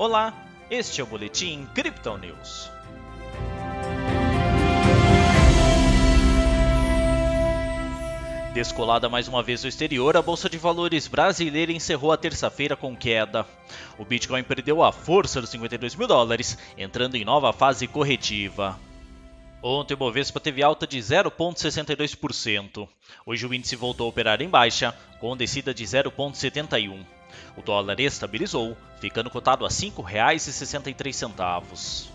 Olá, este é o Boletim Crypto News. Descolada mais uma vez do exterior, a Bolsa de Valores brasileira encerrou a terça-feira com queda. O Bitcoin perdeu a força dos 52 mil dólares, entrando em nova fase corretiva. Ontem o Bovespa teve alta de 0,62%. Hoje o índice voltou a operar em baixa, com descida de 0,71%. O dólar estabilizou, ficando cotado a R$ 5,63.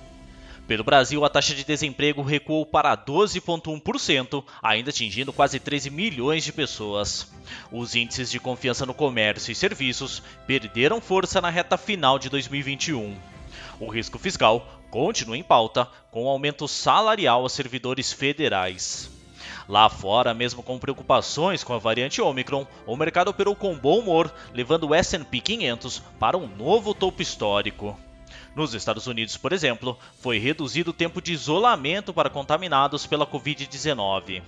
Pelo Brasil, a taxa de desemprego recuou para 12,1%, ainda atingindo quase 13 milhões de pessoas. Os índices de confiança no comércio e serviços perderam força na reta final de 2021. O risco fiscal continua em pauta, com aumento salarial a servidores federais. Lá fora, mesmo com preocupações com a variante Omicron, o mercado operou com bom humor, levando o S&P 500 para um novo topo histórico. Nos Estados Unidos, por exemplo, foi reduzido o tempo de isolamento para contaminados pela Covid-19.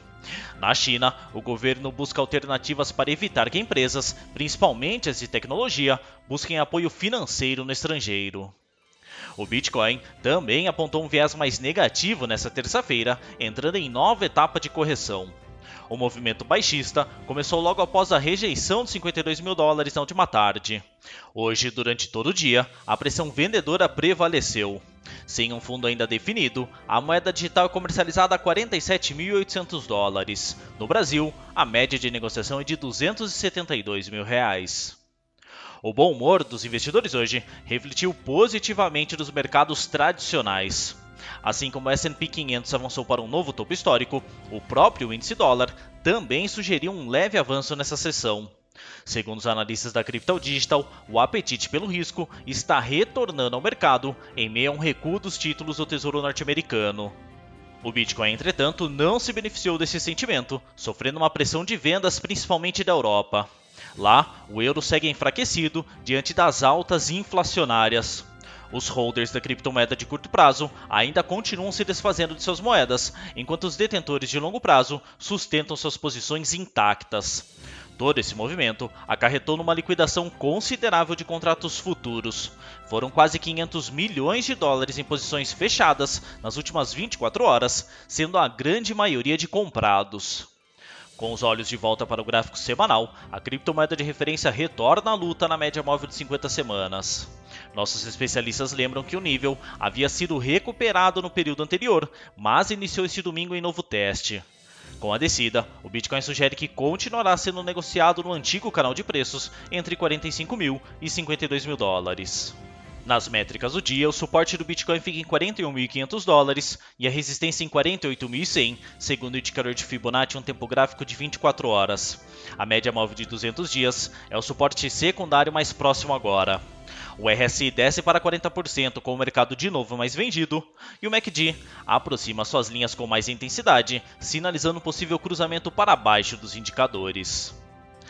Na China, o governo busca alternativas para evitar que empresas, principalmente as de tecnologia, busquem apoio financeiro no estrangeiro. O Bitcoin também apontou um viés mais negativo nesta terça-feira, entrando em nova etapa de correção. O movimento baixista começou logo após a rejeição de 52 mil dólares na última tarde. Hoje, durante todo o dia, a pressão vendedora prevaleceu. Sem um fundo ainda definido, a moeda digital é comercializada a 47.800 dólares. No Brasil, a média de negociação é de 272 mil reais. O bom humor dos investidores hoje refletiu positivamente nos mercados tradicionais. Assim como o S&P 500 avançou para um novo topo histórico, o próprio índice dólar também sugeriu um leve avanço nessa sessão. Segundo os analistas da Crypto Digital, o apetite pelo risco está retornando ao mercado em meio a um recuo dos títulos do Tesouro norte-americano. O Bitcoin, entretanto, não se beneficiou desse sentimento, sofrendo uma pressão de vendas principalmente da Europa. Lá, o euro segue enfraquecido diante das altas inflacionárias. Os holders da criptomoeda de curto prazo ainda continuam se desfazendo de suas moedas, enquanto os detentores de longo prazo sustentam suas posições intactas. Todo esse movimento acarretou numa liquidação considerável de contratos futuros. Foram quase 500 milhões de dólares em posições fechadas nas últimas 24 horas, sendo a grande maioria de comprados. Com os olhos de volta para o gráfico semanal, a criptomoeda de referência retorna à luta na média móvel de 50 semanas. Nossos especialistas lembram que o nível havia sido recuperado no período anterior, mas iniciou este domingo em novo teste. Com a descida, o Bitcoin sugere que continuará sendo negociado no antigo canal de preços entre 45 mil e 52 mil dólares. Nas métricas do dia, o suporte do Bitcoin fica em 41.500 dólares e a resistência em 48.100, segundo o indicador de Fibonacci um tempo gráfico de 24 horas. A média móvel de 200 dias é o suporte secundário mais próximo agora. O RSI desce para 40% com o mercado de novo mais vendido, e o MACD aproxima suas linhas com mais intensidade, sinalizando um possível cruzamento para baixo dos indicadores.